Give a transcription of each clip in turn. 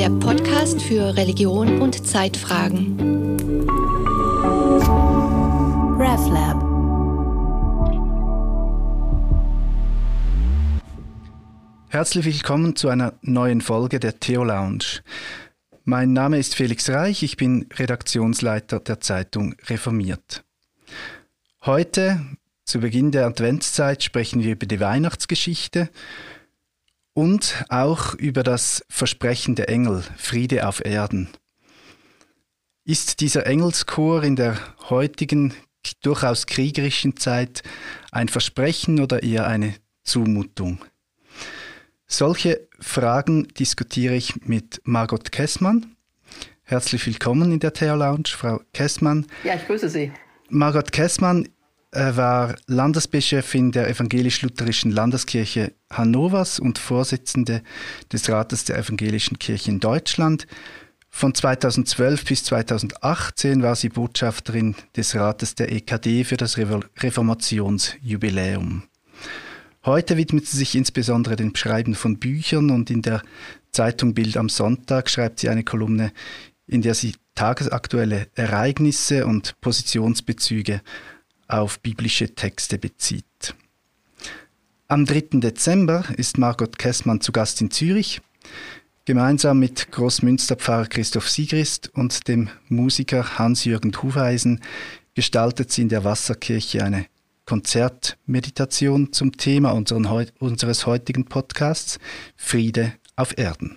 der Podcast für Religion und Zeitfragen. RevLab. Herzlich willkommen zu einer neuen Folge der Theo Lounge. Mein Name ist Felix Reich, ich bin Redaktionsleiter der Zeitung Reformiert. Heute, zu Beginn der Adventszeit, sprechen wir über die Weihnachtsgeschichte und auch über das Versprechen der Engel, Friede auf Erden. Ist dieser Engelschor in der heutigen, durchaus kriegerischen Zeit ein Versprechen oder eher eine Zumutung? Solche Fragen diskutiere ich mit Margot Kessmann. Herzlich willkommen in der Theo Lounge, Frau Kessmann. Ja, ich grüße Sie. Margot Kessmann äh, war Landesbischöfin der evangelisch-lutherischen Landeskirche Hannovers und Vorsitzende des Rates der evangelischen Kirche in Deutschland. Von 2012 bis 2018 war sie Botschafterin des Rates der EKD für das Reformationsjubiläum. Heute widmet sie sich insbesondere dem Schreiben von Büchern und in der Zeitung Bild am Sonntag schreibt sie eine Kolumne, in der sie tagesaktuelle Ereignisse und Positionsbezüge auf biblische Texte bezieht. Am 3. Dezember ist Margot Kessmann zu Gast in Zürich. Gemeinsam mit Großmünsterpfarrer Christoph Sigrist und dem Musiker Hans-Jürgen Hufeisen gestaltet sie in der Wasserkirche eine Konzertmeditation zum Thema unseren, unseres heutigen Podcasts Friede auf Erden.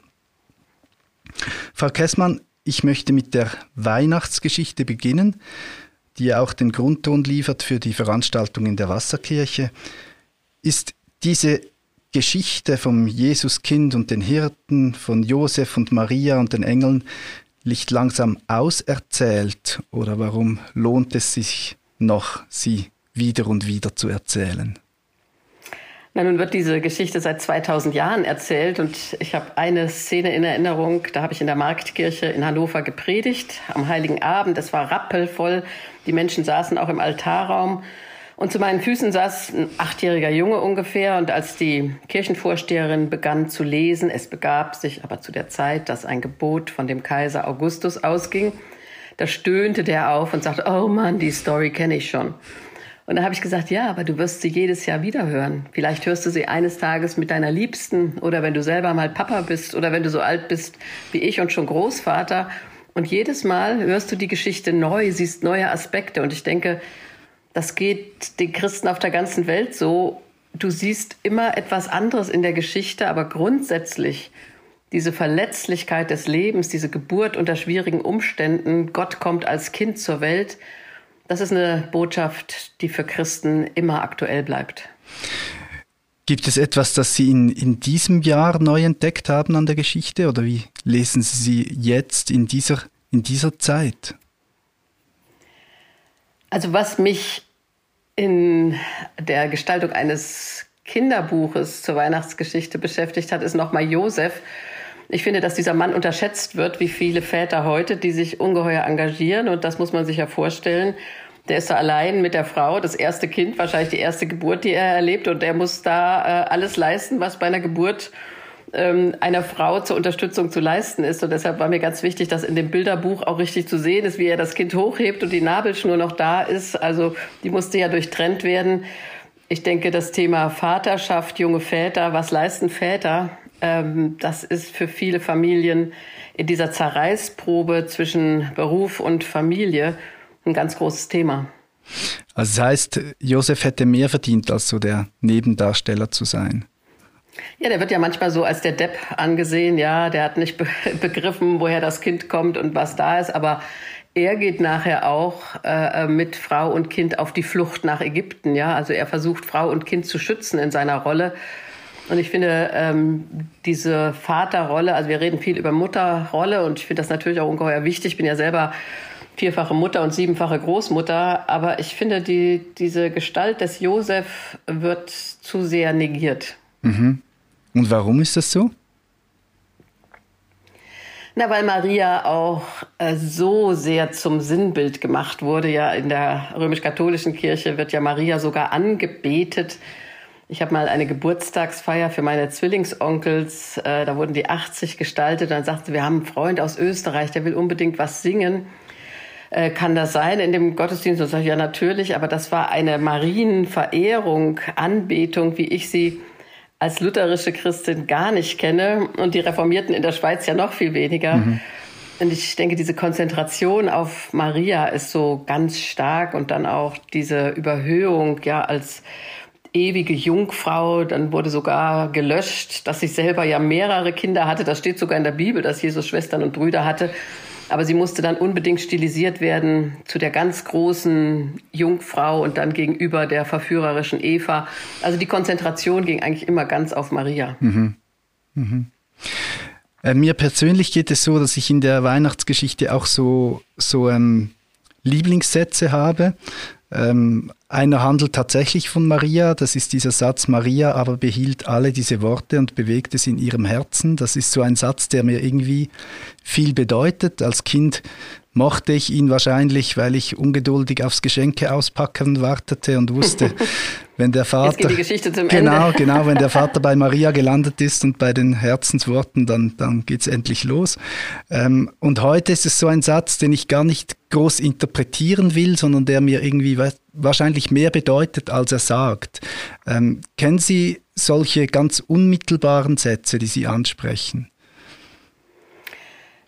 Frau Kessmann, ich möchte mit der Weihnachtsgeschichte beginnen, die auch den Grundton liefert für die Veranstaltung in der Wasserkirche. Ist diese Geschichte vom Jesuskind und den Hirten, von Josef und Maria und den Engeln nicht langsam auserzählt oder warum lohnt es sich noch, sie wieder und wieder zu erzählen? Na, nun wird diese Geschichte seit 2000 Jahren erzählt und ich habe eine Szene in Erinnerung, da habe ich in der Marktkirche in Hannover gepredigt am Heiligen Abend. Es war rappelvoll, die Menschen saßen auch im Altarraum. Und zu meinen Füßen saß ein achtjähriger Junge ungefähr. Und als die Kirchenvorsteherin begann zu lesen, es begab sich aber zu der Zeit, dass ein Gebot von dem Kaiser Augustus ausging, da stöhnte der auf und sagte, oh Mann, die Story kenne ich schon. Und da habe ich gesagt, ja, aber du wirst sie jedes Jahr wieder hören. Vielleicht hörst du sie eines Tages mit deiner Liebsten oder wenn du selber mal Papa bist oder wenn du so alt bist wie ich und schon Großvater. Und jedes Mal hörst du die Geschichte neu, siehst neue Aspekte. Und ich denke, das geht den Christen auf der ganzen Welt so. Du siehst immer etwas anderes in der Geschichte, aber grundsätzlich diese Verletzlichkeit des Lebens, diese Geburt unter schwierigen Umständen, Gott kommt als Kind zur Welt, das ist eine Botschaft, die für Christen immer aktuell bleibt. Gibt es etwas, das Sie in, in diesem Jahr neu entdeckt haben an der Geschichte oder wie lesen Sie sie jetzt in dieser, in dieser Zeit? Also was mich in der Gestaltung eines Kinderbuches zur Weihnachtsgeschichte beschäftigt hat, ist nochmal Josef ich finde, dass dieser Mann unterschätzt wird, wie viele Väter heute, die sich ungeheuer engagieren. Und das muss man sich ja vorstellen. Der ist da allein mit der Frau, das erste Kind, wahrscheinlich die erste Geburt, die er erlebt. Und er muss da äh, alles leisten, was bei einer Geburt ähm, einer Frau zur Unterstützung zu leisten ist. Und deshalb war mir ganz wichtig, dass in dem Bilderbuch auch richtig zu sehen ist, wie er das Kind hochhebt und die Nabelschnur noch da ist. Also die musste ja durchtrennt werden. Ich denke, das Thema Vaterschaft, junge Väter, was leisten Väter? Ähm, das ist für viele Familien in dieser Zerreißprobe zwischen Beruf und Familie ein ganz großes Thema. Also das heißt, Josef hätte mehr verdient, als so der Nebendarsteller zu sein. Ja, der wird ja manchmal so als der Depp angesehen. Ja, der hat nicht be begriffen, woher das Kind kommt und was da ist. Aber er geht nachher auch äh, mit Frau und Kind auf die Flucht nach Ägypten. Ja, also er versucht Frau und Kind zu schützen in seiner Rolle. Und ich finde ähm, diese Vaterrolle, also wir reden viel über Mutterrolle und ich finde das natürlich auch ungeheuer wichtig. Ich bin ja selber vierfache Mutter und siebenfache Großmutter, aber ich finde, die, diese Gestalt des Josef wird zu sehr negiert. Mhm. Und warum ist das so? Na, weil Maria auch äh, so sehr zum Sinnbild gemacht wurde. Ja, in der römisch-katholischen Kirche wird ja Maria sogar angebetet Ich habe mal eine Geburtstagsfeier für meine Zwillingsonkels, äh, da wurden die 80 gestaltet. Dann sagte sie, wir haben einen Freund aus Österreich, der will unbedingt was singen. Äh, kann das sein in dem Gottesdienst? Und sage ich, ja, natürlich, aber das war eine Marienverehrung, Anbetung, wie ich sie als lutherische Christin gar nicht kenne und die Reformierten in der Schweiz ja noch viel weniger. Mhm. Und ich denke, diese Konzentration auf Maria ist so ganz stark und dann auch diese Überhöhung, ja, als ewige Jungfrau, dann wurde sogar gelöscht, dass sie selber ja mehrere Kinder hatte. Das steht sogar in der Bibel, dass Jesus Schwestern und Brüder hatte. Aber sie musste dann unbedingt stilisiert werden zu der ganz großen Jungfrau und dann gegenüber der verführerischen Eva. Also die Konzentration ging eigentlich immer ganz auf Maria. Mhm. Mhm. Äh, mir persönlich geht es so, dass ich in der Weihnachtsgeschichte auch so, so ähm, Lieblingssätze habe. Ähm, einer handelt tatsächlich von Maria, das ist dieser Satz, Maria aber behielt alle diese Worte und bewegte sie in ihrem Herzen. Das ist so ein Satz, der mir irgendwie viel bedeutet. Als Kind mochte ich ihn wahrscheinlich, weil ich ungeduldig aufs Geschenke auspacken wartete und wusste, wenn der Vater geht genau, genau, wenn der Vater bei Maria gelandet ist und bei den Herzensworten, dann dann geht's endlich los. Ähm, und heute ist es so ein Satz, den ich gar nicht groß interpretieren will, sondern der mir irgendwie wahrscheinlich mehr bedeutet, als er sagt. Ähm, kennen Sie solche ganz unmittelbaren Sätze, die Sie ansprechen?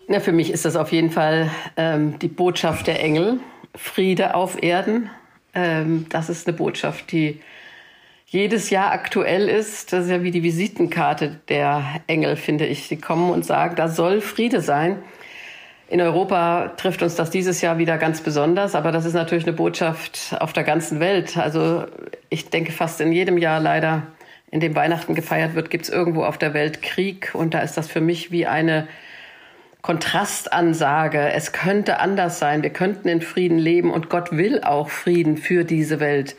Na, für mich ist das auf jeden Fall ähm, die Botschaft der Engel. Friede auf Erden. Ähm, das ist eine Botschaft, die jedes Jahr aktuell ist. Das ist ja wie die Visitenkarte der Engel, finde ich. Sie kommen und sagen, da soll Friede sein. In Europa trifft uns das dieses Jahr wieder ganz besonders, aber das ist natürlich eine Botschaft auf der ganzen Welt. Also ich denke fast in jedem Jahr leider, in dem Weihnachten gefeiert wird, gibt es irgendwo auf der Welt Krieg und da ist das für mich wie eine Kontrastansage. Es könnte anders sein. Wir könnten in Frieden leben und Gott will auch Frieden für diese Welt.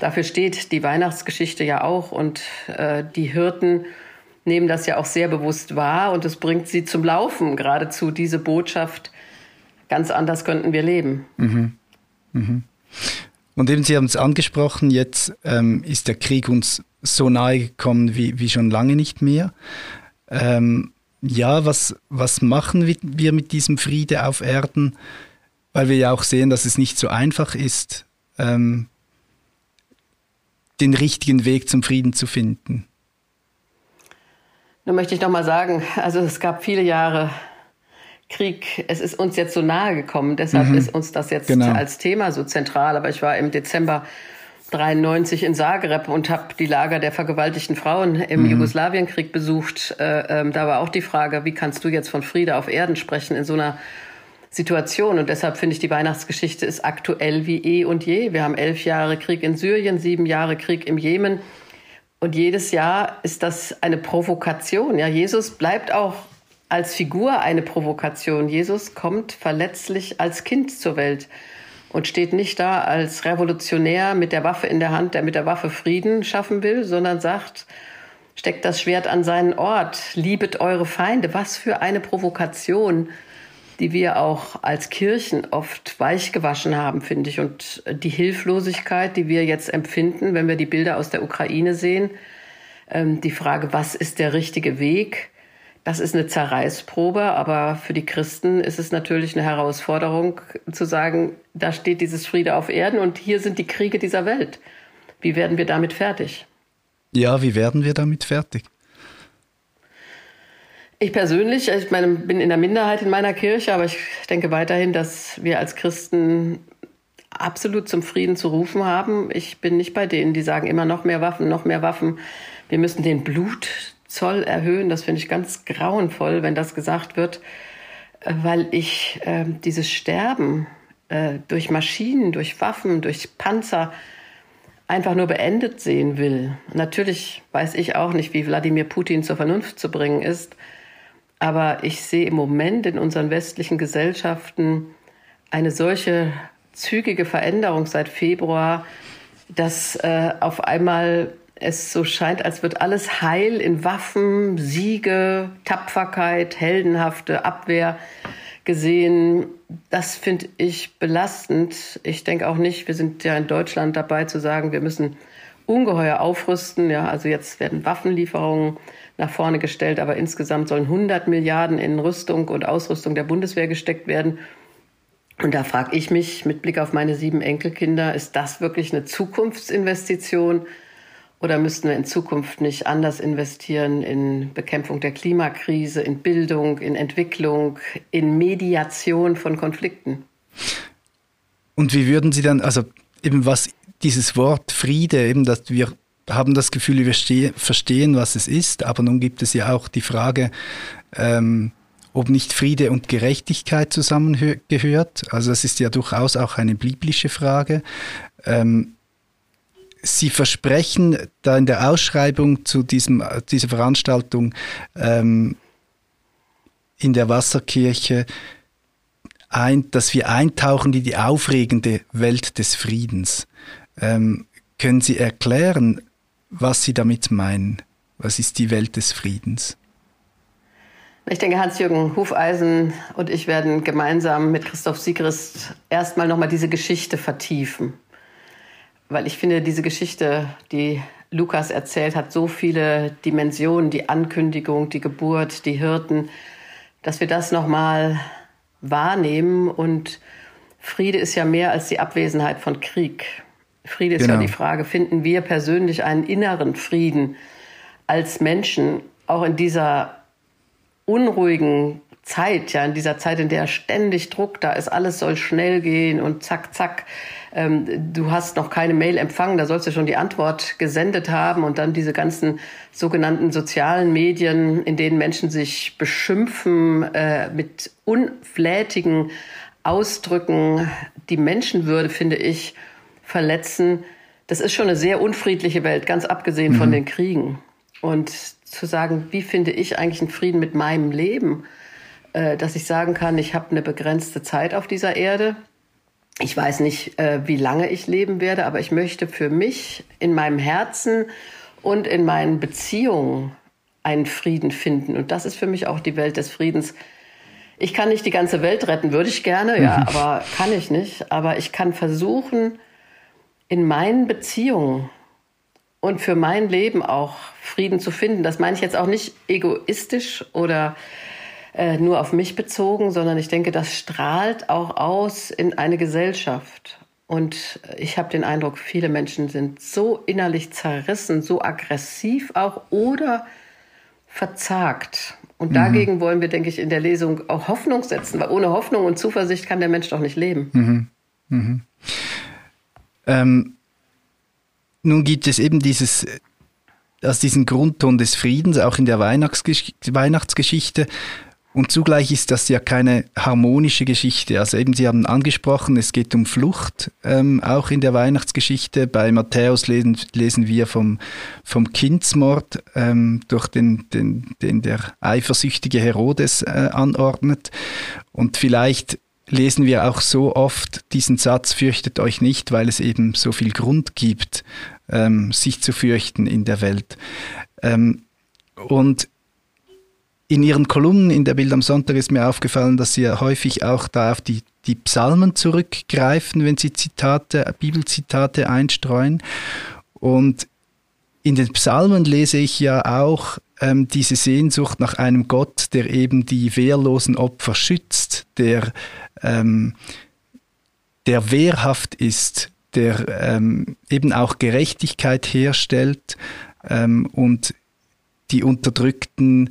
Dafür steht die Weihnachtsgeschichte ja auch und äh, die Hirten nehmen das ja auch sehr bewusst wahr und es bringt sie zum Laufen, geradezu diese Botschaft. Ganz anders könnten wir leben. Mhm. Mhm. Und eben, Sie haben es angesprochen, jetzt ähm, ist der Krieg uns so nahe gekommen wie, wie schon lange nicht mehr. Ähm, ja, was, was machen wir mit diesem Friede auf Erden? Weil wir ja auch sehen, dass es nicht so einfach ist, ähm, den richtigen Weg zum Frieden zu finden. Da möchte ich noch mal sagen, also es gab viele Jahre Krieg. Es ist uns jetzt so nahe gekommen, deshalb mhm. ist uns das jetzt genau. als Thema so zentral. Aber ich war im Dezember 93 in Zagreb und habe die Lager der vergewaltigten Frauen im mhm. Jugoslawienkrieg besucht. Äh, äh, da war auch die Frage, wie kannst du jetzt von Friede auf Erden sprechen in so einer Situation? Und deshalb finde ich, die Weihnachtsgeschichte ist aktuell wie eh und je. Wir haben elf Jahre Krieg in Syrien, sieben Jahre Krieg im Jemen. Und jedes Jahr ist das eine Provokation. Ja, Jesus bleibt auch als Figur eine Provokation. Jesus kommt verletzlich als Kind zur Welt und steht nicht da als Revolutionär mit der Waffe in der Hand, der mit der Waffe Frieden schaffen will, sondern sagt, steckt das Schwert an seinen Ort, liebet eure Feinde. Was für eine Provokation, die wir auch als Kirchen oft weichgewaschen haben, finde ich. Und die Hilflosigkeit, die wir jetzt empfinden, wenn wir die Bilder aus der Ukraine sehen, ähm, die Frage, was ist der richtige Weg? Das ist eine Zerreißprobe, aber für die Christen ist es natürlich eine Herausforderung zu sagen, da steht dieses Friede auf Erden und hier sind die Kriege dieser Welt. Wie werden wir damit fertig? Ja, wie werden wir damit fertig? Ich persönlich, ich meine, bin in der Minderheit in meiner Kirche, aber ich denke weiterhin, dass wir als Christen absolut zum Frieden zu rufen haben. Ich bin nicht bei denen, die sagen immer noch mehr Waffen, noch mehr Waffen. Wir müssen den Blut Zoll erhöhen. Das finde ich ganz grauenvoll, wenn das gesagt wird, weil ich äh, dieses Sterben äh, durch Maschinen, durch Waffen, durch Panzer einfach nur beendet sehen will. Natürlich weiß ich auch nicht, wie Wladimir Putin zur Vernunft zu bringen ist, aber ich sehe im Moment in unseren westlichen Gesellschaften eine solche zügige Veränderung seit Februar, dass äh, auf einmal es so scheint, als wird alles heil in Waffen, Siege, Tapferkeit, heldenhafte Abwehr gesehen. Das finde ich belastend. Ich denke auch nicht, wir sind ja in Deutschland dabei zu sagen, wir müssen ungeheuer aufrüsten. Ja, also jetzt werden Waffenlieferungen nach vorne gestellt, aber insgesamt sollen 100 Milliarden in Rüstung und Ausrüstung der Bundeswehr gesteckt werden. Und da frage ich mich mit Blick auf meine sieben Enkelkinder, ist das wirklich eine Zukunftsinvestition? Oder müssten wir in Zukunft nicht anders investieren in Bekämpfung der Klimakrise, in Bildung, in Entwicklung, in Mediation von Konflikten? Und wie würden Sie dann, also eben was dieses Wort Friede, eben, dass wir haben das Gefühl, wir verstehen, was es ist, aber nun gibt es ja auch die Frage, ähm, ob nicht Friede und Gerechtigkeit zusammengehört. Also das ist ja durchaus auch eine biblische Frage. Ähm, Sie versprechen da in der Ausschreibung zu diesem, dieser Veranstaltung ähm, in der Wasserkirche, ein, dass wir eintauchen in die aufregende Welt des Friedens. Ähm, können Sie erklären, was Sie damit meinen? Was ist die Welt des Friedens? Ich denke, Hans-Jürgen Hufeisen und ich werden gemeinsam mit Christoph Siegrist erstmal nochmal diese Geschichte vertiefen. Weil ich finde, diese Geschichte, die Lukas erzählt, hat so viele Dimensionen, die Ankündigung, die Geburt, die Hirten, dass wir das nochmal wahrnehmen. Und Friede ist ja mehr als die Abwesenheit von Krieg. Friede ist genau. ja die Frage, finden wir persönlich einen inneren Frieden als Menschen, auch in dieser unruhigen Zeit, ja, in dieser Zeit, in der ständig Druck da ist, alles soll schnell gehen und zack, zack. Ähm, du hast noch keine Mail empfangen, da sollst du schon die Antwort gesendet haben und dann diese ganzen sogenannten sozialen Medien, in denen Menschen sich beschimpfen äh, mit unflätigen Ausdrücken, die Menschenwürde, finde ich, verletzen. Das ist schon eine sehr unfriedliche Welt, ganz abgesehen mhm. von den Kriegen. Und zu sagen, wie finde ich eigentlich einen Frieden mit meinem Leben, äh, dass ich sagen kann, ich habe eine begrenzte Zeit auf dieser Erde. Ich weiß nicht, äh, wie lange ich leben werde, aber ich möchte für mich in meinem Herzen und in meinen Beziehungen einen Frieden finden. Und das ist für mich auch die Welt des Friedens. Ich kann nicht die ganze Welt retten, würde ich gerne, ja, aber kann ich nicht. Aber ich kann versuchen, in meinen Beziehungen und für mein Leben auch Frieden zu finden. Das meine ich jetzt auch nicht egoistisch oder äh, nur auf mich bezogen, sondern ich denke, das strahlt auch aus in eine Gesellschaft. Und ich habe den Eindruck, viele Menschen sind so innerlich zerrissen, so aggressiv auch oder verzagt. Und mhm. dagegen wollen wir, denke ich, in der Lesung auch Hoffnung setzen, weil ohne Hoffnung und Zuversicht kann der Mensch doch nicht leben. Mhm. Mhm. Ähm, nun gibt es eben dieses, also diesen Grundton des Friedens, auch in der Weihnachtsgesch Weihnachtsgeschichte. Und zugleich ist das ja keine harmonische Geschichte. Also eben, Sie haben angesprochen, es geht um Flucht, ähm, auch in der Weihnachtsgeschichte. Bei Matthäus lesen, lesen wir vom, vom Kindsmord, ähm, durch den, den, den der eifersüchtige Herodes äh, anordnet. Und vielleicht lesen wir auch so oft diesen Satz, fürchtet euch nicht, weil es eben so viel Grund gibt, ähm, sich zu fürchten in der Welt. Ähm, und in Ihren Kolumnen in der Bild am Sonntag ist mir aufgefallen, dass Sie häufig auch da auf die, die Psalmen zurückgreifen, wenn Sie Zitate, Bibelzitate einstreuen. Und in den Psalmen lese ich ja auch ähm, diese Sehnsucht nach einem Gott, der eben die wehrlosen Opfer schützt, der, ähm, der wehrhaft ist, der ähm, eben auch Gerechtigkeit herstellt ähm, und die Unterdrückten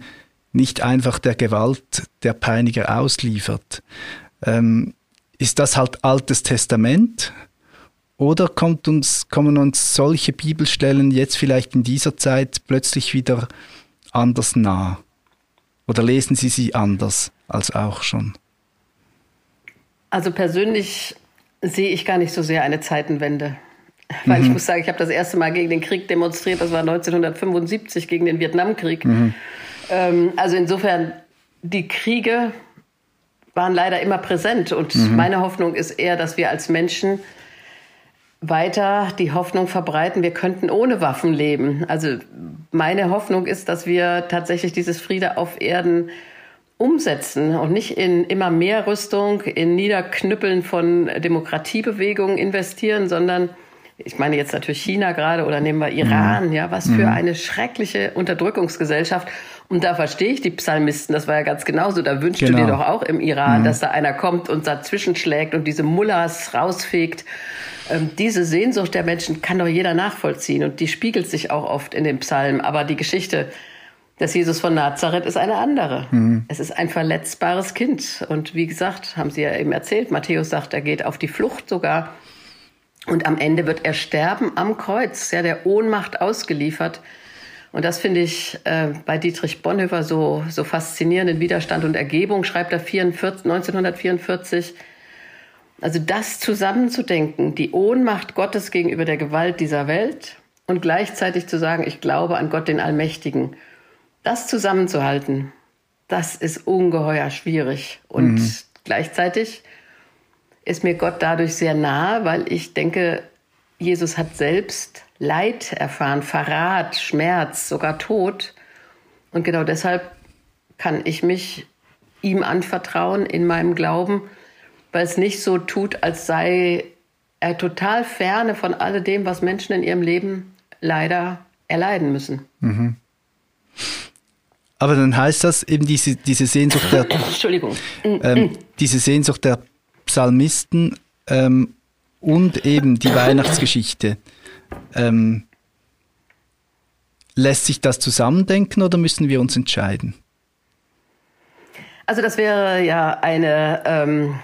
nicht einfach der Gewalt der Peiniger ausliefert. Ähm, ist das halt Altes Testament? Oder kommt uns, kommen uns solche Bibelstellen jetzt vielleicht in dieser Zeit plötzlich wieder anders nah? Oder lesen Sie sie anders als auch schon? Also persönlich sehe ich gar nicht so sehr eine Zeitenwende. Weil mhm. ich muss sagen, ich habe das erste Mal gegen den Krieg demonstriert, das war 1975 gegen den Vietnamkrieg. Mhm. Ähm, also insofern, die Kriege waren leider immer präsent. Und mhm. meine Hoffnung ist eher, dass wir als Menschen weiter die Hoffnung verbreiten, wir könnten ohne Waffen leben. Also meine Hoffnung ist, dass wir tatsächlich dieses Friede auf Erden umsetzen und nicht in immer mehr Rüstung, in Niederknüppeln von Demokratiebewegungen investieren, sondern ich meine jetzt natürlich China gerade oder nehmen wir Iran, mhm. ja, was für mhm. eine schreckliche Unterdrückungsgesellschaft. Und da verstehe ich die Psalmisten, das war ja ganz genauso. Da wünschst genau. du dir genau. doch auch im Iran, mhm. dass da einer kommt und dazwischen schlägt und diese Mullahs rausfegt. Ähm, diese Sehnsucht der Menschen kann doch jeder nachvollziehen und die spiegelt sich auch oft in den Psalmen. Aber die Geschichte des Jesus von Nazareth ist eine andere. Mhm. Es ist ein verletzbares Kind. Und wie gesagt, haben Sie ja eben erzählt, Matthäus sagt, er geht auf die Flucht sogar. Und am Ende wird er sterben am Kreuz, ja, der Ohnmacht ausgeliefert. Und das finde ich äh, bei Dietrich Bonhoeffer so, so faszinierend. In Widerstand und Ergebung schreibt er 44, 1944. Also das zusammenzudenken, die Ohnmacht Gottes gegenüber der Gewalt dieser Welt und gleichzeitig zu sagen, ich glaube an Gott den Allmächtigen. Das zusammenzuhalten, das ist ungeheuer schwierig. Und mhm. gleichzeitig ist mir Gott dadurch sehr nahe, weil ich denke, Jesus hat selbst Leid erfahren, Verrat, Schmerz, sogar Tod. Und genau deshalb kann ich mich ihm anvertrauen in meinem Glauben, weil es nicht so tut, als sei er total ferne von alledem, was Menschen in ihrem Leben leider erleiden müssen. Mhm. Aber dann heißt das eben diese, diese Sehnsucht der Entschuldigung. Ähm, diese Sehnsucht der Psalmisten ähm, und eben die Weihnachtsgeschichte. Ähm, lässt sich das zusammendenken oder müssen wir uns entscheiden? Also das wäre ja eine ähm,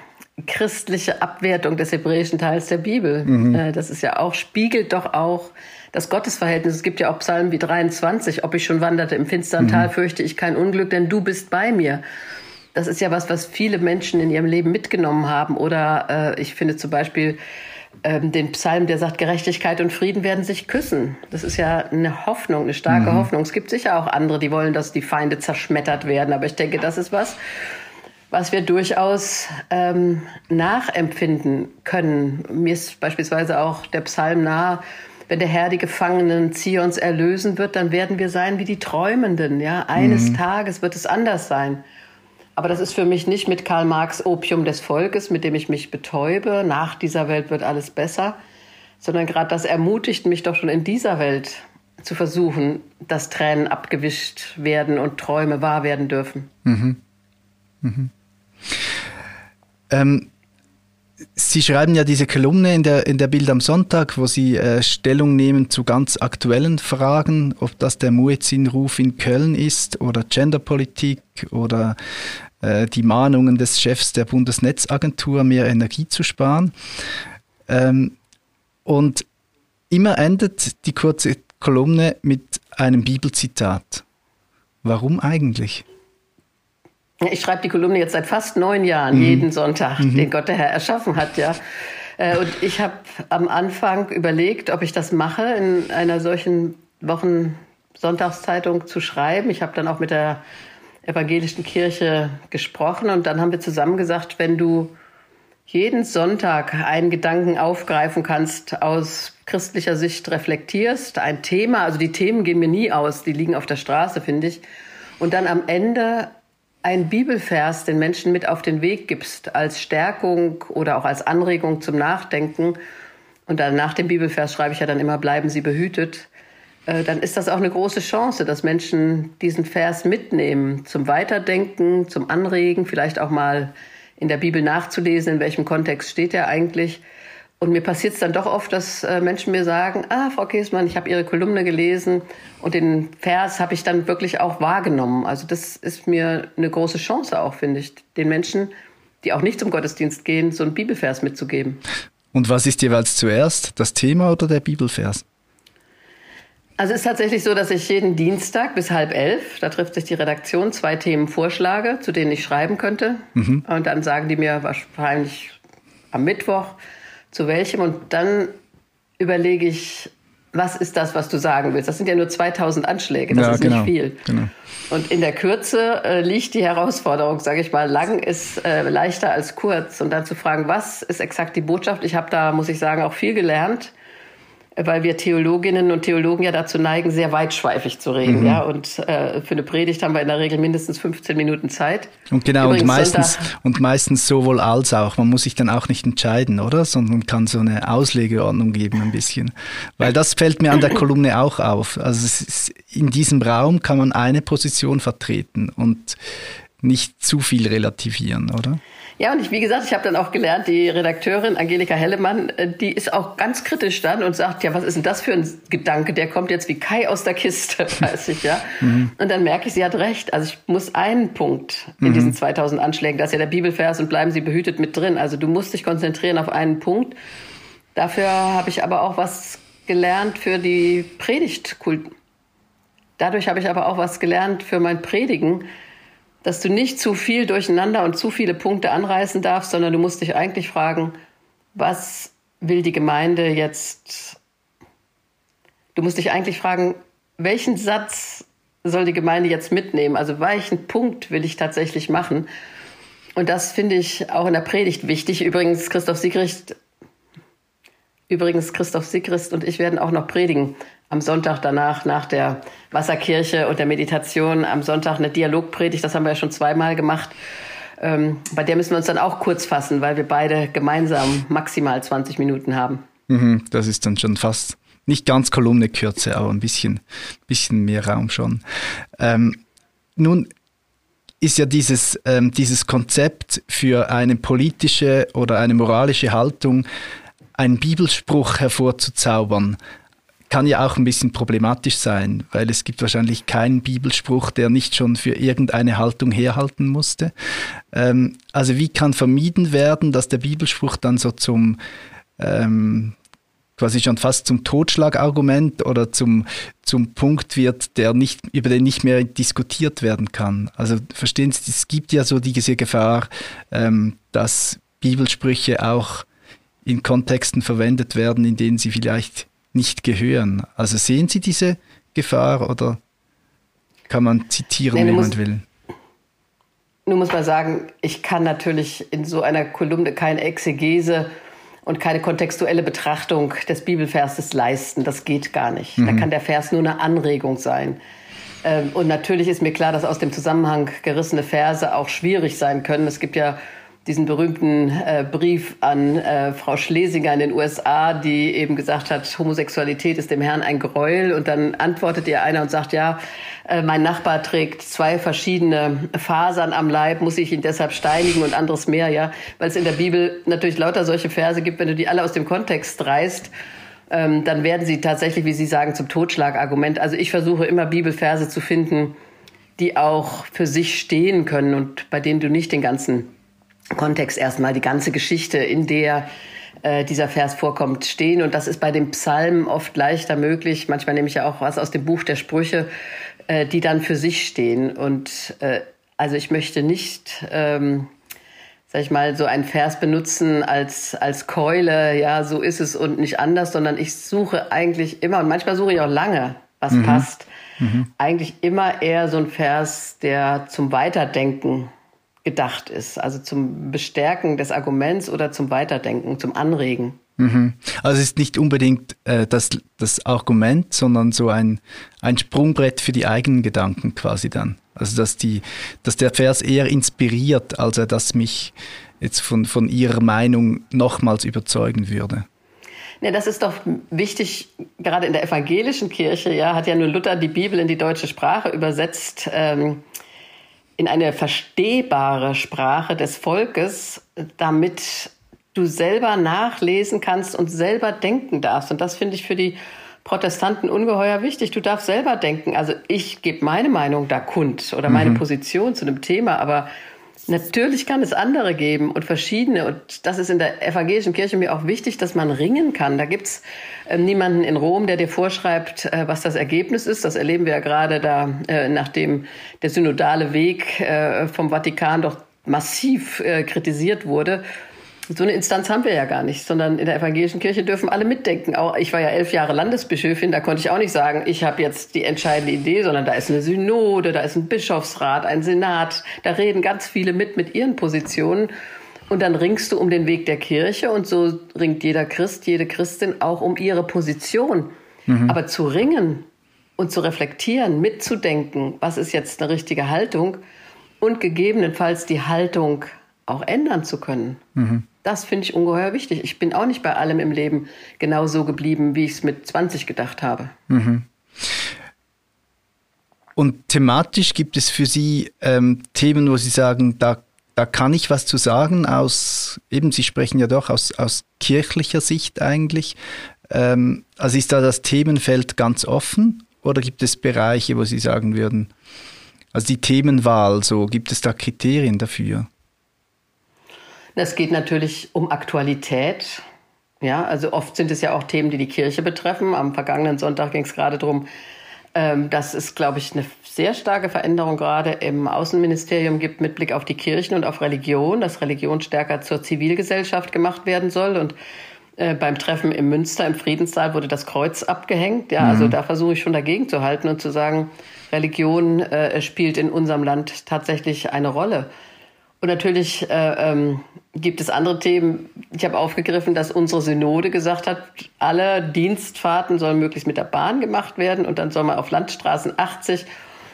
christliche Abwertung des hebräischen Teils der Bibel. Mhm. Äh, das ist ja auch, spiegelt doch auch das Gottesverhältnis. Es gibt ja auch Psalmen wie 23, ob ich schon wanderte im finsteren mhm. Tal, fürchte ich kein Unglück, denn du bist bei mir. Das ist ja was, was viele Menschen in ihrem Leben mitgenommen haben. Oder äh, ich finde zum Beispiel ähm, den Psalm, der sagt, Gerechtigkeit und Frieden werden sich küssen. Das ist ja eine Hoffnung, eine starke mhm. Hoffnung. Es gibt sicher auch andere, die wollen, dass die Feinde zerschmettert werden. Aber ich denke, das ist was, was wir durchaus ähm, nachempfinden können. Mir ist beispielsweise auch der Psalm nahe, wenn der Herr die Gefangenen Zions erlösen wird, dann werden wir sein wie die Träumenden. Ja, eines mhm. Tages wird es anders sein. Aber das ist für mich nicht mit Karl Marx Opium des Volkes, mit dem ich mich betäube. Nach dieser Welt wird alles besser. Sondern gerade das ermutigt mich doch schon in dieser Welt zu versuchen, dass Tränen abgewischt werden und Träume wahr werden dürfen. Mhm. Mhm. Ähm, Sie schreiben ja diese Kolumne in der, in der Bild am Sonntag, wo Sie äh, Stellung nehmen zu ganz aktuellen Fragen, ob das der Muezzin-Ruf in Köln ist oder Genderpolitik oder äh, die Mahnungen des Chefs der Bundesnetzagentur, mehr Energie zu sparen. Ähm, und immer endet die kurze Kolumne mit einem Bibelzitat. Warum eigentlich? Ich schreibe die Kolumne jetzt seit fast neun Jahren, mhm. jeden Sonntag, mhm. den Gott der Herr erschaffen hat, ja. Äh, und ich habe am Anfang überlegt, ob ich das mache, in einer solchen Wochen-Sonntagszeitung zu schreiben. Ich habe dann auch mit der evangelischen Kirche gesprochen und dann haben wir zusammen gesagt, wenn du jeden Sonntag einen Gedanken aufgreifen kannst, aus christlicher Sicht reflektierst, ein Thema, also die Themen gehen mir nie aus, die liegen auf der Straße, finde ich, und dann am Ende ein Bibelvers den Menschen mit auf den Weg gibst, als Stärkung oder auch als Anregung zum Nachdenken, und dann nach dem Bibelvers schreibe ich ja dann immer, bleiben Sie behütet, äh, dann ist das auch eine große Chance, dass Menschen diesen Vers mitnehmen zum Weiterdenken, zum Anregen, vielleicht auch mal in der Bibel nachzulesen, in welchem Kontext steht er eigentlich. Und mir passiert es dann doch oft, dass äh, Menschen mir sagen, ah, Frau Käsmann, ich habe Ihre Kolumne gelesen und den Vers habe ich dann wirklich auch wahrgenommen. Also das ist mir eine große Chance auch, finde ich, den Menschen, die auch nicht zum Gottesdienst gehen, so einen Bibelvers mitzugeben. Und was ist jeweils zuerst, das Thema oder der Bibelvers? Also es ist tatsächlich so, dass ich jeden Dienstag bis halb elf, da trifft sich die Redaktion, zwei Themen vorschlage, zu denen ich schreiben könnte. Mhm. Und dann sagen die mir wahrscheinlich am Mittwoch, zu welchem. Und dann überlege ich, was ist das, was du sagen willst? Das sind ja nur 2000 Anschläge, das ja, ist genau, nicht viel. Genau. Und in der Kürze äh, liegt die Herausforderung, sage ich mal, lang ist äh, leichter als kurz. Und dann zu fragen, was ist exakt die Botschaft? Ich habe da, muss ich sagen, auch viel gelernt. Weil wir Theologinnen und Theologen ja dazu neigen, sehr weitschweifig zu reden. Mhm. Ja, und äh, für eine Predigt haben wir in der Regel mindestens 15 Minuten Zeit. Und genau, und meistens, und meistens sowohl als auch. Man muss sich dann auch nicht entscheiden, oder? Sondern kann so eine Auslegeordnung geben ein bisschen. Weil das fällt mir an der Kolumne auch auf. Also ist, in diesem Raum kann man eine Position vertreten und nicht zu viel relativieren, oder? Ja, und ich, wie gesagt, ich habe dann auch gelernt, die Redakteurin Angelika Hellemann, äh, die ist auch ganz kritisch dann und sagt, ja, was ist denn das für ein Gedanke? Der kommt jetzt wie Kai aus der Kiste, weiß ich, ja. Mhm. Und dann merke ich, sie hat recht. Also ich muss einen Punkt in mhm. diesen 2000 Anschlägen, das ist ja der Bibelvers und bleiben Sie behütet mit drin. Also du musst dich konzentrieren auf einen Punkt. Dafür habe ich aber auch was gelernt für die Predigtkult. Dadurch habe ich aber auch was gelernt für mein Predigen dass du nicht zu viel durcheinander und zu viele Punkte anreißen darfst, sondern du musst dich eigentlich fragen, was will die Gemeinde jetzt? Du musst dich eigentlich fragen, welchen Satz soll die Gemeinde jetzt mitnehmen? Also welchen Punkt will ich tatsächlich machen? Und das finde ich auch in der Predigt wichtig. Übrigens, Christoph Sigrist, übrigens Christoph Sigrist und ich werden auch noch predigen am Sonntag danach, nach der Wasserkirche und der Meditation, am Sonntag eine Dialogpredigt, das haben wir ja schon zweimal gemacht. Ähm, bei der müssen wir uns dann auch kurz fassen, weil wir beide gemeinsam maximal 20 Minuten haben. Mhm, das ist dann schon fast nicht ganz Kolumnekürze, aber ein bisschen, bisschen mehr Raum schon. Ähm, nun ist ja dieses, ähm, dieses Konzept für eine politische oder eine moralische Haltung, einen Bibelspruch hervorzuzaubern, kann ja auch ein bisschen problematisch sein, weil es gibt wahrscheinlich keinen Bibelspruch, der nicht schon für irgendeine Haltung herhalten musste. Ähm, also wie kann vermieden werden, dass der Bibelspruch dann so zum ähm, quasi schon fast zum Totschlagargument oder zum, zum Punkt wird, der nicht, über den nicht mehr diskutiert werden kann. Also verstehen Sie, es gibt ja so diese Gefahr, ähm, dass Bibelsprüche auch in Kontexten verwendet werden, in denen sie vielleicht nicht gehören. Also sehen Sie diese Gefahr oder kann man zitieren, nee, wie man will? Nun muss man sagen, ich kann natürlich in so einer Kolumne keine Exegese und keine kontextuelle Betrachtung des Bibelverses leisten. Das geht gar nicht. Mhm. Da kann der Vers nur eine Anregung sein. Ähm, und natürlich ist mir klar, dass aus dem Zusammenhang gerissene Verse auch schwierig sein können. Es gibt ja diesen berühmten äh, Brief an äh, Frau Schlesinger in den USA, die eben gesagt hat, Homosexualität ist dem Herrn ein Gräuel. Und dann antwortet ihr einer und sagt, ja, äh, mein Nachbar trägt zwei verschiedene Fasern am Leib, muss ich ihn deshalb steinigen und anderes mehr, ja, weil es in der Bibel natürlich lauter solche Verse gibt, wenn du die alle aus dem Kontext reißt. Ähm, dann werden sie tatsächlich, wie Sie sagen, zum Totschlagargument. Also ich versuche immer Bibelverse zu finden, die auch für sich stehen können und bei denen du nicht den ganzen Kontext erstmal die ganze Geschichte, in der äh, dieser Vers vorkommt, stehen. Und das ist bei den Psalmen oft leichter möglich. Manchmal nehme ich ja auch was aus dem Buch der Sprüche, äh, die dann für sich stehen. Und äh, also ich möchte nicht, ähm, sag ich mal, so einen Vers benutzen als, als Keule, ja, so ist es und nicht anders, sondern ich suche eigentlich immer, und manchmal suche ich auch lange, was mhm. passt, mhm. eigentlich immer eher so ein Vers, der zum Weiterdenken gedacht ist. Also zum Bestärken des Arguments oder zum Weiterdenken, zum Anregen. Mhm. Also es ist nicht unbedingt äh, das, das Argument, sondern so ein, ein Sprungbrett für die eigenen Gedanken quasi dann. Also dass, die, dass der Vers eher inspiriert, als er das mich jetzt von, von Ihrer Meinung nochmals überzeugen würde. Ja, das ist doch wichtig, gerade in der evangelischen Kirche, ja, hat ja nur Luther die Bibel in die deutsche Sprache übersetzt. Ähm, in eine verstehbare Sprache des Volkes, damit du selber nachlesen kannst und selber denken darfst. Und das finde ich für die Protestanten ungeheuer wichtig. Du darfst selber denken. Also ich gebe meine Meinung da kund oder meine mhm. Position zu einem Thema, aber Natürlich kann es andere geben und verschiedene. Und das ist in der evangelischen Kirche mir auch wichtig, dass man ringen kann. Da gibt's äh, niemanden in Rom, der dir vorschreibt, äh, was das Ergebnis ist. Das erleben wir ja gerade da, äh, nachdem der synodale Weg äh, vom Vatikan doch massiv kritisiert wurde so eine Instanz haben wir ja gar nicht, sondern in der evangelischen Kirche dürfen alle mitdenken. Auch ich war ja elf Jahre Landesbischöfin, da konnte ich auch nicht sagen, ich habe jetzt die entscheidende Idee, sondern da ist eine Synode, da ist ein Bischofsrat, ein Senat, da reden ganz viele mit mit ihren Positionen. Und dann ringst du um den Weg der Kirche und so ringt jeder Christ, jede Christin auch um ihre Position. Mhm. Aber zu ringen und zu reflektieren, mitzudenken, was ist jetzt eine richtige Haltung und gegebenenfalls die Haltung auch ändern zu können. Mhm. Das finde ich ungeheuer wichtig. Ich bin auch nicht bei allem im Leben genau so geblieben, wie ich es mit 20 gedacht habe. Mhm. Und thematisch gibt es für Sie ähm, Themen, wo Sie sagen, da, da kann ich was zu sagen, aus, eben Sie sprechen ja doch aus, aus kirchlicher Sicht eigentlich. Ähm, also ist da das Themenfeld ganz offen oder gibt es Bereiche, wo Sie sagen würden, also die Themenwahl, so gibt es da Kriterien dafür? Es geht natürlich um Aktualität. Ja, also oft sind es ja auch Themen, die die Kirche betreffen. Am vergangenen Sonntag ging es gerade darum, ähm, dass es, glaube ich, eine sehr starke Veränderung gerade im Außenministerium gibt mit Blick auf die Kirchen und auf Religion, dass Religion stärker zur Zivilgesellschaft gemacht werden soll. Und äh, beim Treffen im Münster im Friedenssaal wurde das Kreuz abgehängt. Ja, also mhm. also da versuche ich schon dagegen zu halten und zu sagen, Religion äh, spielt in unserem Land tatsächlich eine Rolle. Und natürlich äh, ähm, gibt es andere Themen. Ich habe aufgegriffen, dass unsere Synode gesagt hat, alle Dienstfahrten sollen möglichst mit der Bahn gemacht werden und dann soll man auf Landstraßen 80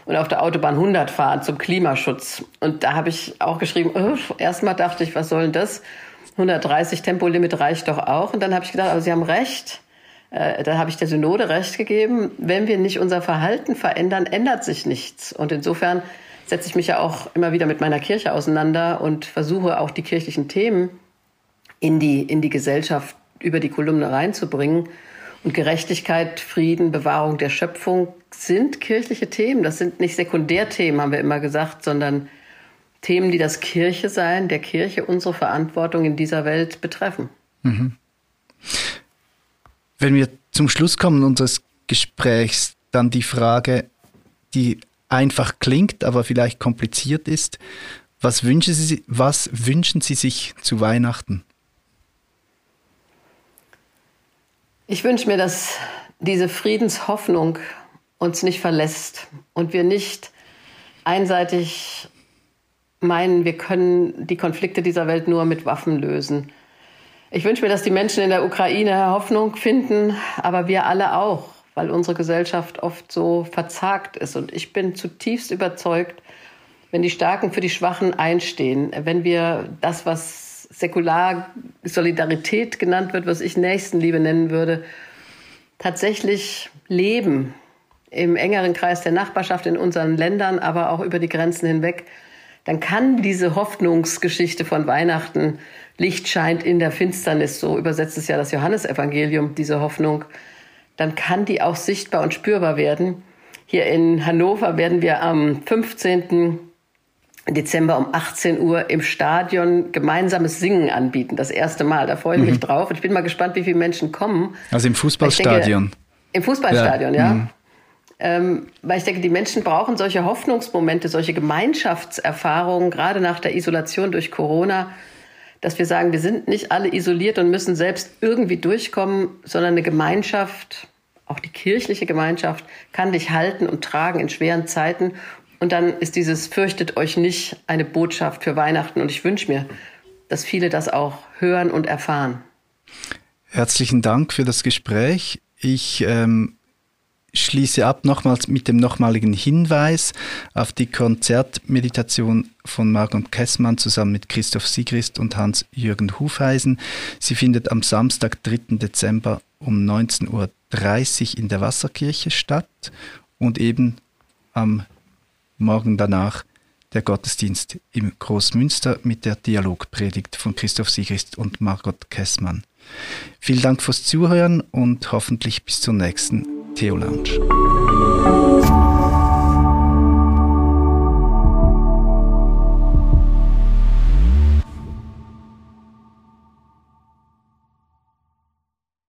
und auf der Autobahn 100 fahren zum Klimaschutz. Und da habe ich auch geschrieben, erstmal dachte ich, was soll denn das? 130 Tempolimit reicht doch auch. Und dann habe ich gedacht, aber Sie haben recht. Äh, da habe ich der Synode recht gegeben. Wenn wir nicht unser Verhalten verändern, ändert sich nichts. Und insofern setze ich mich ja auch immer wieder mit meiner Kirche auseinander und versuche auch die kirchlichen Themen in die, in die Gesellschaft über die Kolumne reinzubringen. Und Gerechtigkeit, Frieden, Bewahrung der Schöpfung sind kirchliche Themen. Das sind nicht Sekundärthemen, haben wir immer gesagt, sondern Themen, die das Kirche sein, der Kirche unsere Verantwortung in dieser Welt betreffen. Mhm. Wenn wir zum Schluss kommen unseres Gesprächs, dann die Frage, die einfach klingt, aber vielleicht kompliziert ist. Was wünschen Sie, was wünschen Sie sich zu Weihnachten? Ich wünsche mir, dass diese Friedenshoffnung uns nicht verlässt und wir nicht einseitig meinen, wir können die Konflikte dieser Welt nur mit Waffen lösen. Ich wünsche mir, dass die Menschen in der Ukraine Hoffnung finden, aber wir alle auch weil unsere Gesellschaft oft so verzagt ist. Und ich bin zutiefst überzeugt, wenn die Starken für die Schwachen einstehen, wenn wir das, was säkular Solidarität genannt wird, was ich Nächstenliebe nennen würde, tatsächlich leben im engeren Kreis der Nachbarschaft in unseren Ländern, aber auch über die Grenzen hinweg, dann kann diese Hoffnungsgeschichte von Weihnachten, Licht scheint in der Finsternis, so übersetzt es ja das Johannesevangelium, diese Hoffnung, dann kann die auch sichtbar und spürbar werden. Hier in Hannover werden wir am 15. Dezember um 18 Uhr im Stadion gemeinsames Singen anbieten. Das erste Mal. Da freue ich mich mhm. drauf. Und ich bin mal gespannt, wie viele Menschen kommen. Also im Fußballstadion. Denke, Im Fußballstadion, ja. ja. Mhm. Ähm, weil ich denke, die Menschen brauchen solche Hoffnungsmomente, solche Gemeinschaftserfahrungen, gerade nach der Isolation durch Corona, dass wir sagen, wir sind nicht alle isoliert und müssen selbst irgendwie durchkommen, sondern eine Gemeinschaft, auch die kirchliche Gemeinschaft, kann dich halten und tragen in schweren Zeiten. Und dann ist dieses Fürchtet euch nicht eine Botschaft für Weihnachten. Und ich wünsche mir, dass viele das auch hören und erfahren. Herzlichen Dank für das Gespräch. Ich ähm, schließe ab nochmals mit dem nochmaligen Hinweis auf die Konzertmeditation von Margot Kessmann zusammen mit Christoph Sigrist und Hans-Jürgen Hufeisen. Sie findet am Samstag, 3. Dezember um 19.30 Uhr in der Wasserkirche statt und eben am Morgen danach der Gottesdienst im Großmünster mit der Dialogpredigt von Christoph Sigrist und Margot Kessmann. Vielen Dank fürs Zuhören und hoffentlich bis zur nächsten Theo Lounge.